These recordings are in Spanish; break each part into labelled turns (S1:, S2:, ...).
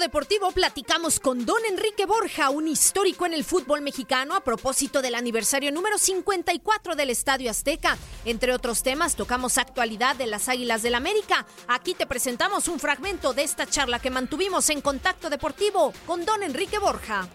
S1: Deportivo platicamos con Don Enrique Borja, un histórico en el fútbol mexicano, a propósito del aniversario número 54 del Estadio Azteca. Entre otros temas, tocamos actualidad de las Águilas del América. Aquí te presentamos un fragmento de esta charla que mantuvimos en Contacto Deportivo con Don Enrique Borja.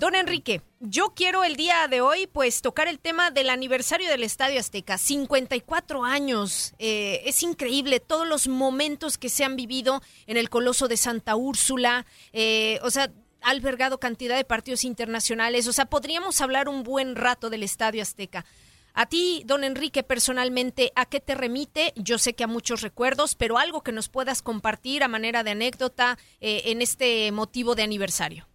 S1: Don Enrique, yo quiero el día de hoy pues tocar el tema del aniversario del Estadio Azteca, 54 años. Eh, es increíble todos los momentos que se han vivido en el Coloso de Santa Úrsula, eh, o sea, ha albergado cantidad de partidos internacionales, o sea, podríamos hablar un buen rato del Estadio Azteca. A ti, don Enrique, personalmente, ¿a qué te remite? Yo sé que a muchos recuerdos, pero algo que nos puedas compartir a manera de anécdota eh, en este motivo de aniversario.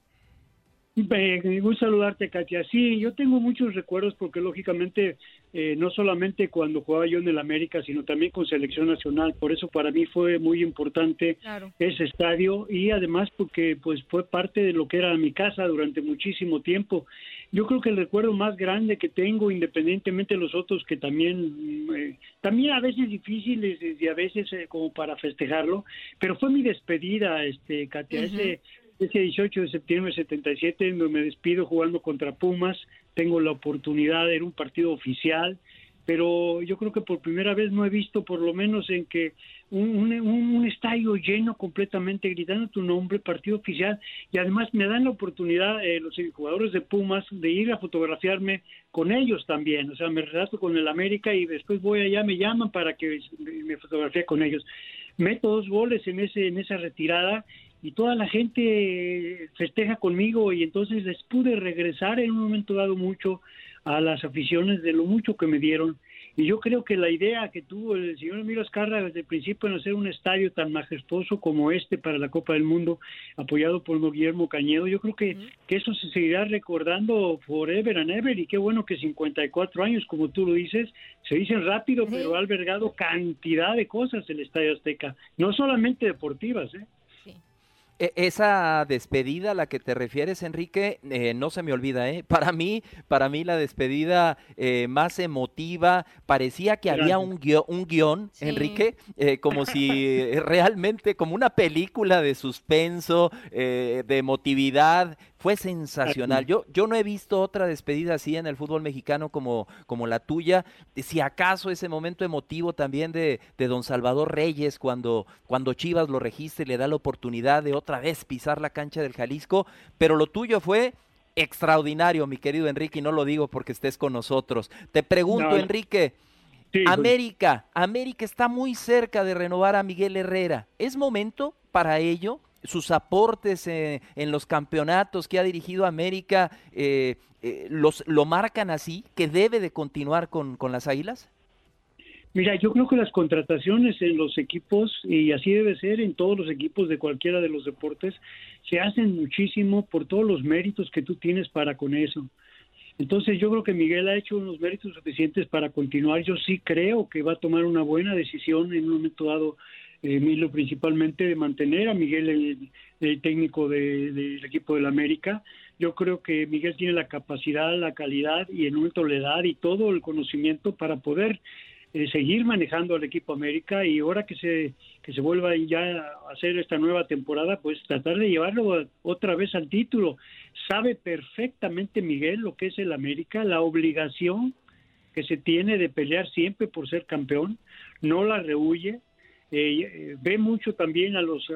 S2: Eh, gusta saludarte, Katia. Sí, yo tengo muchos recuerdos porque lógicamente eh, no solamente cuando jugaba yo en el América, sino también con selección nacional. Por eso para mí fue muy importante
S1: Claro.
S2: ese estadio y además porque pues fue parte de lo que era mi casa durante muchísimo tiempo. Yo creo que el recuerdo más grande que tengo, independientemente de los otros que también, mm, eh, también a veces difíciles y a veces eh, como para festejarlo, pero fue mi despedida, este, Katia,
S1: Ujú.
S2: ese ese 18 de septiembre de 77 me despido jugando contra Pumas, tengo la oportunidad, era un partido oficial, pero yo creo que por primera vez no he visto por lo menos en que un, un, estadio lleno completamente gritando tu nombre, partido oficial, y además me dan la oportunidad eh, los jugadores de Pumas de ir a fotografiarme con ellos también, o sea, me relato con el América y después voy allá, me llaman para que me fotografie con ellos. Meto dos goles en ese en esa retirada y toda la gente festeja conmigo y entonces les pude regresar en un momento dado mucho a las aficiones de lo mucho que me dieron. Y yo creo que la idea que tuvo el señor Emilio Azcarra desde el principio en hacer un estadio tan majestuoso como este para la Copa del Mundo apoyado por Guillermo Cañedo yo creo que, que eso se seguirá recordando forever and ever. Y qué bueno que 54 años como tú lo dices se dicen rápido pero ha albergado cantidad de cosas el Estadio Azteca no solamente deportivas ¿eh?
S3: E- Esa despedida a la que te refieres, Enrique, eh, no se me olvida, ¿eh? Para mí, para mí la despedida eh, más emotiva, parecía que había un guion, un guion
S4: Sí.
S3: Enrique, eh, como si eh, realmente, como una película de suspenso, eh, de emotividad. Fue sensacional. Yo, yo no he visto otra despedida así en el fútbol mexicano como, como la tuya. Si acaso ese momento emotivo también de, de don Salvador Reyes cuando, cuando Chivas lo registra y le da la oportunidad de otra vez pisar la cancha del Jalisco, pero lo tuyo fue extraordinario, mi querido Enrique, y no lo digo porque estés con nosotros. Te pregunto, Enrique, América, América está muy cerca de renovar a Miguel Herrera. ¿Es momento para ello? Sus aportes eh, en los campeonatos que ha dirigido América eh, eh, los, lo marcan así, que debe de continuar con, con las Águilas.
S2: Mira, yo creo que las contrataciones en los equipos, y así debe ser en todos los equipos de cualquiera de los deportes, se hacen muchísimo por todos los méritos que tú tienes para con eso. Entonces yo creo que Miguel ha hecho unos méritos suficientes para continuar. Yo sí creo que va a tomar una buena decisión en un momento dado, eh, Milo, principalmente de mantener a Miguel el, técnico del equipo del América. Yo creo que Miguel tiene la capacidad, la calidad y en momento la y todo el conocimiento para poder eh, seguir manejando al equipo América y ahora que se que se vuelva ya a hacer esta nueva temporada, pues tratar de llevarlo otra vez al título. Sabe perfectamente Miguel lo que es el América, la obligación que se tiene de pelear siempre por ser campeón, no la rehuye, eh, eh, ve mucho también a los,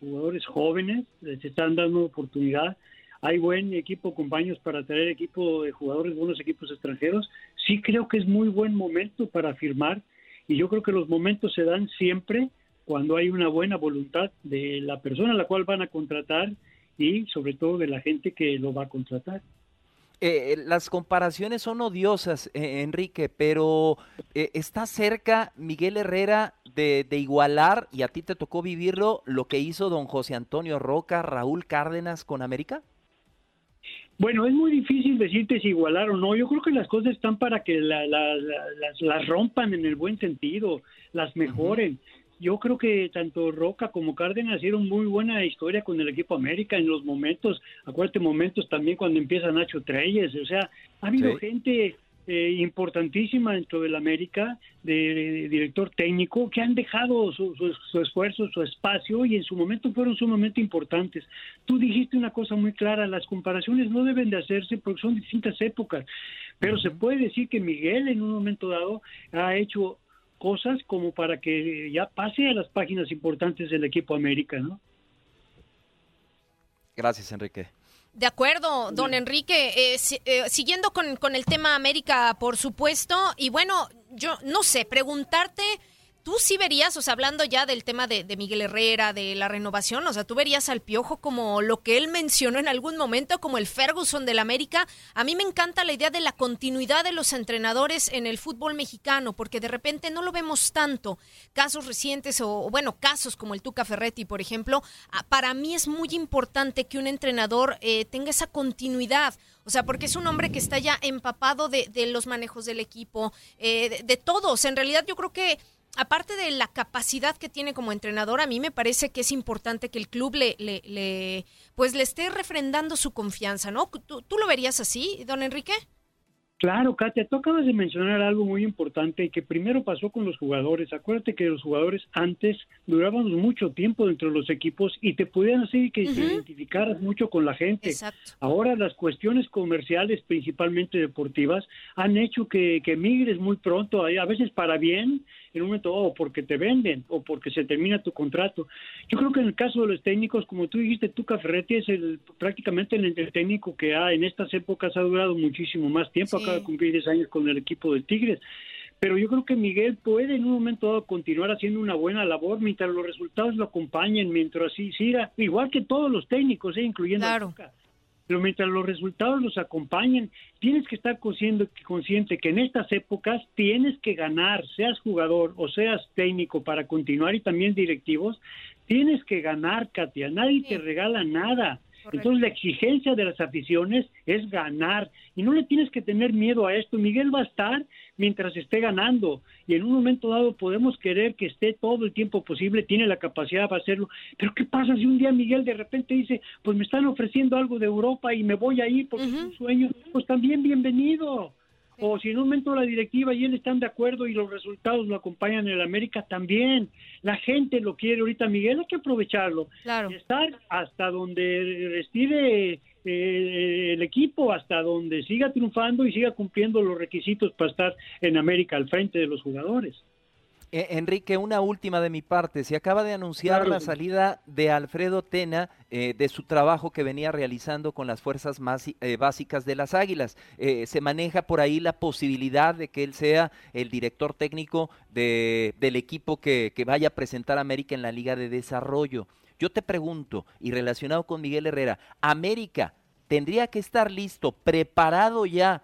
S2: jugadores jóvenes, les están dando oportunidad, hay buen equipo, compañeros, para traer equipo de jugadores, buenos equipos extranjeros. Sí creo que es muy buen momento para firmar y yo creo que los momentos se dan siempre cuando hay una buena voluntad de la persona a la cual van a contratar y sobre todo de la gente que lo va a contratar.
S3: Eh, las comparaciones son odiosas, eh, Enrique, pero eh, está cerca Miguel Herrera de, de, igualar, y a ti te tocó vivirlo, lo que hizo don José Antonio Roca, Raúl Cárdenas con América?
S2: Bueno, es muy difícil decirte si igualar o no. Yo creo que las cosas están para que las, rompan en el buen sentido, las mejoren. Yo creo que tanto Roca como Cárdenas hicieron muy buena historia con el equipo América en los momentos, acuérdate, momentos también cuando empieza Nacho Treyes, o sea, ha habido gente eh, importantísima dentro del América, de, director técnico, que han dejado su, esfuerzo, su espacio y en su momento fueron sumamente importantes. Tú dijiste una cosa muy clara, las comparaciones no deben de hacerse porque son distintas épocas, pero se puede decir que Miguel en un momento dado ha hecho cosas como para que ya pase a las páginas importantes del equipo América, ¿no?
S3: Gracias, Enrique.
S1: De acuerdo, don Enrique. Eh, eh, siguiendo con, con el tema América, por supuesto. Y bueno, yo no sé, preguntarte tú sí verías, o sea, hablando ya del tema de, Miguel Herrera, de la renovación, o sea, tú verías al Piojo como lo que él mencionó en algún momento, como el Ferguson del América. A mí me encanta la idea de la continuidad de los entrenadores en el fútbol mexicano, porque de repente no lo vemos tanto. Casos recientes o, bueno, casos como el Tuca Ferretti, por ejemplo, ah, para mí es muy importante que un entrenador eh, tenga esa continuidad. O sea, porque es un hombre que está ya empapado de, los manejos del equipo, eh, de, de todos. En realidad yo creo que aparte de la capacidad que tiene como entrenador, a mí me parece que es importante que el club le, le, pues le esté refrendando su confianza, ¿no? ¿Tú, ¿Tú, lo verías así, don Enrique?
S2: Claro, Katia, tú acabas de mencionar algo muy importante y que primero pasó con los jugadores. Acuérdate que los jugadores antes duraban mucho tiempo dentro de los equipos y te podían hacer que te identificaras mucho con la gente. Ahora las cuestiones comerciales, principalmente deportivas, han hecho que, que migres muy pronto, a veces para bien, en un momento o porque te venden o porque se termina tu contrato. Yo creo que en el caso de los técnicos, como tú dijiste, Tuca Ferretti es el, prácticamente el, técnico que ha en estas épocas ha durado muchísimo más tiempo, acaba de cumplir 10 años con el equipo de Tigres. Pero yo creo que Miguel puede en un momento dado continuar haciendo una buena labor mientras los resultados lo acompañen, mientras así siga, igual que todos los técnicos, ¿eh? incluyendo a Tuca pero mientras los resultados los acompañen, tienes que estar consciente, que en estas épocas tienes que ganar, seas jugador o seas técnico para continuar y también directivos, tienes que ganar, Katia, nadie te regala nada. Entonces la exigencia de las aficiones es ganar y no le tienes que tener miedo a esto. Miguel va a estar mientras esté ganando y en un momento dado podemos querer que esté todo el tiempo posible, tiene la capacidad para hacerlo. Pero ¿qué pasa si un día Miguel de repente dice, pues me están ofreciendo algo de Europa y me voy a ir porque es un sueño? Pues también bienvenido. O si en un momento la directiva y él están de acuerdo y los resultados lo acompañan en el América también. La gente lo quiere ahorita, Miguel, hay que aprovecharlo.
S1: Claro.
S2: Y estar hasta donde respire eh, el equipo, hasta donde siga triunfando y siga cumpliendo los requisitos para estar en América al frente de los jugadores.
S3: Eh, Enrique, una última de mi parte. Se acaba de anunciar
S2: Claro.
S3: la salida de Alfredo Tena eh, de su trabajo que venía realizando con las fuerzas más, eh, básicas de las Águilas. Eh, se maneja por ahí la posibilidad de que él sea el director técnico de- del equipo que, que vaya a presentar a América en la Liga de Desarrollo. Yo te pregunto, y relacionado con Miguel Herrera, ¿América tendría que estar listo, preparado ya,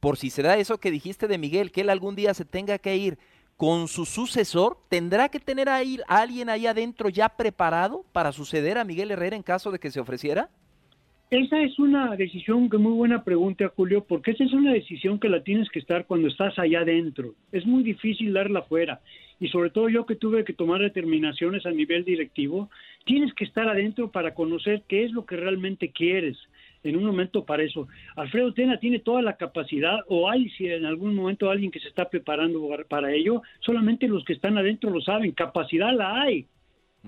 S3: por si se da eso que dijiste de Miguel, que él algún día se tenga que ir? Con su sucesor, ¿tendrá que tener ahí a alguien ahí adentro ya preparado para suceder a Miguel Herrera en caso de que se ofreciera?
S2: Esa es una decisión que muy buena pregunta, Julio, porque esa es una decisión que la tienes que estar cuando estás allá adentro. Es muy difícil darla afuera. Y sobre todo yo que tuve que tomar determinaciones a nivel directivo, tienes que estar adentro para conocer qué es lo que realmente quieres en un momento para eso. Alfredo Tena tiene toda la capacidad, o hay si en algún momento alguien que se está preparando para ello, solamente los que están adentro lo saben, capacidad la hay.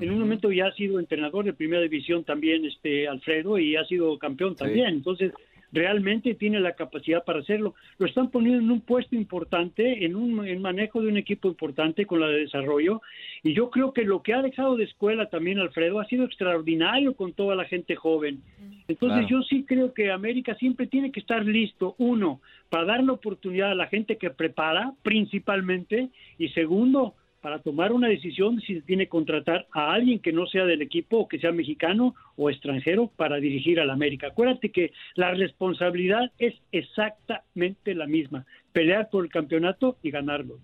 S2: En un momento ya ha sido entrenador de primera división también este Alfredo y ha sido campeón también. Entonces, realmente tiene la capacidad para hacerlo. Lo están poniendo en un puesto importante, en un en manejo de un equipo importante con la de desarrollo. Y yo creo que lo que ha dejado de escuela también Alfredo ha sido extraordinario con toda la gente joven. Entonces
S4: Claro.
S2: yo sí creo que América siempre tiene que estar listo, uno, para dar la oportunidad a la gente que prepara principalmente, y segundo, para tomar una decisión si se tiene que contratar a alguien que no sea del equipo o que sea mexicano o extranjero para dirigir al América. Acuérdate que la responsabilidad es exactamente la misma, pelear por el campeonato y ganarlo.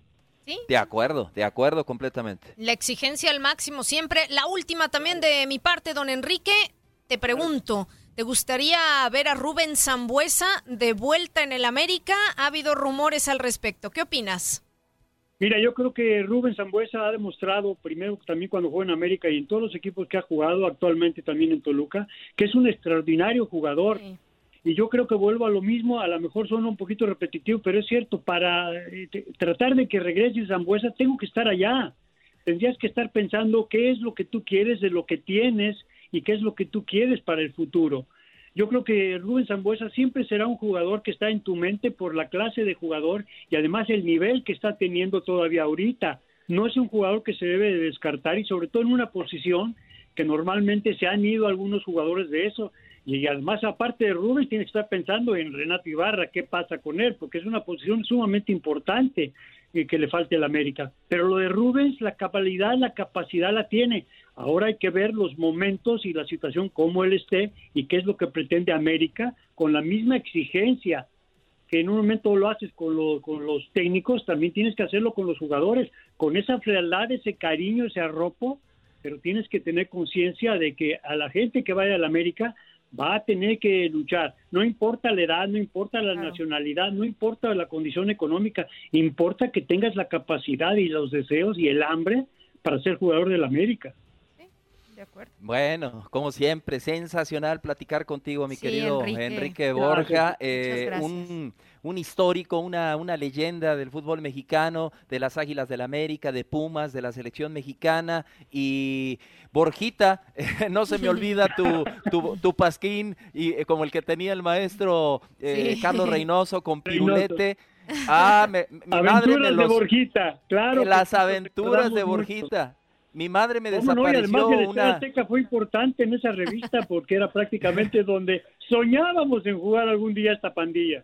S3: De acuerdo, de acuerdo completamente.
S1: La exigencia al máximo siempre. La última también de mi parte, don Enrique. Te pregunto, ¿te gustaría ver a Rubén Zambuesa de vuelta en el América? Ha habido rumores al respecto. ¿Qué opinas?
S2: Mira, yo creo que Rubén Zambuesa ha demostrado, primero también cuando jugó en América y en todos los equipos que ha jugado, actualmente también en Toluca, que es un extraordinario jugador. Y yo creo que vuelvo a lo mismo, a lo mejor suena un poquito repetitivo, pero es cierto, para eh, tratar de que regrese Zambuesa, tengo que estar allá. Tendrías que estar pensando qué es lo que tú quieres de lo que tienes y qué es lo que tú quieres para el futuro. Yo creo que Rubén Zambuesa siempre será un jugador que está en tu mente por la clase de jugador y además el nivel que está teniendo todavía ahorita. No es un jugador que se debe de descartar y sobre todo en una posición que normalmente se han ido algunos jugadores de eso. Y además, aparte de Rubén, tienes que estar pensando en Renato Ibarra, qué pasa con él, porque es una posición sumamente importante y que le falte al América. Pero lo de Rubens, la capacidad, la capacidad la tiene. Ahora hay que ver los momentos y la situación, cómo él esté y qué es lo que pretende América con la misma exigencia que en un momento lo haces con, lo- con los técnicos, también tienes que hacerlo con los jugadores, con esa frialdad, ese cariño, ese arropo, pero tienes que tener conciencia de que a la gente que vaya a la América va a tener que luchar. No importa la edad, no importa la nacionalidad, no importa la condición económica, importa que tengas la capacidad y los deseos y el hambre para ser jugador de la América.
S3: Bueno, como siempre, sensacional platicar contigo, mi
S2: Sí,
S3: querido
S2: Enrique.
S3: Borja, eh, un, un histórico, una, una leyenda del fútbol mexicano, de las Águilas del América, de Pumas, de la selección mexicana y Borjita, no se me olvida tu, tu, tu pasquín y eh, como el que tenía el maestro eh,
S2: Sí.
S3: Carlos Reynoso con
S2: Reynoso.
S3: pirulete. Ah, me- mi madre
S2: Aventuras
S3: me
S2: de
S3: los-
S2: Borjita, claro.
S3: Las aventuras de Borjita. Mi madre me
S2: ¿Cómo no? Y además
S3: desapareció una...
S2: Azteca fue importante en esa revista porque era prácticamente donde soñábamos en jugar algún día esta pandilla.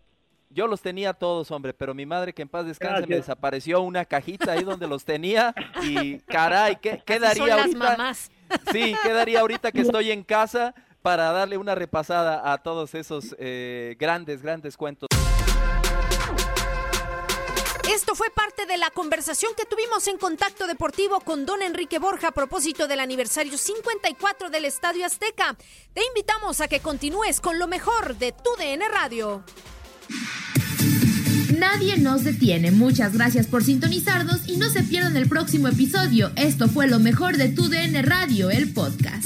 S3: Yo los tenía todos, hombre, pero mi madre, que en paz descanse, me
S2: Gracias.
S3: desapareció una cajita ahí donde los tenía y caray, ¿qué, qué daría
S1: son las
S3: ahorita?
S1: mamás.
S3: Sí, ¿qué daría ahorita que estoy en casa para darle una repasada a todos esos eh, grandes, grandes cuentos?
S1: Esto fue parte de la conversación que tuvimos en Contacto Deportivo con don Enrique Borja a propósito del aniversario 54 del Estadio Azteca. Te invitamos a que continúes con lo mejor de tu DN Radio.
S5: Nadie nos detiene. Muchas gracias por sintonizarnos y no se pierdan el próximo episodio. Esto fue lo mejor de tu DN Radio, el podcast.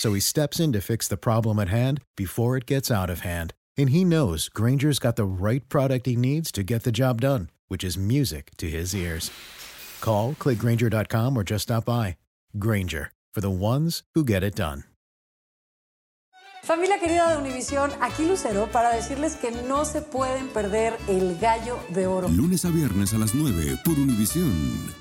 S6: So he steps in to fix the problem at hand before it gets out of hand. And he knows Granger's got the right product he needs to get the job done, which is music to his ears. Call, clickgranger.com, or just stop by. Granger, for the ones who get it done.
S7: Familia querida de Univisión, aquí Lucero para decirles que no se pueden perder el gallo de oro.
S8: Lunes a viernes a las 9 por Univisión.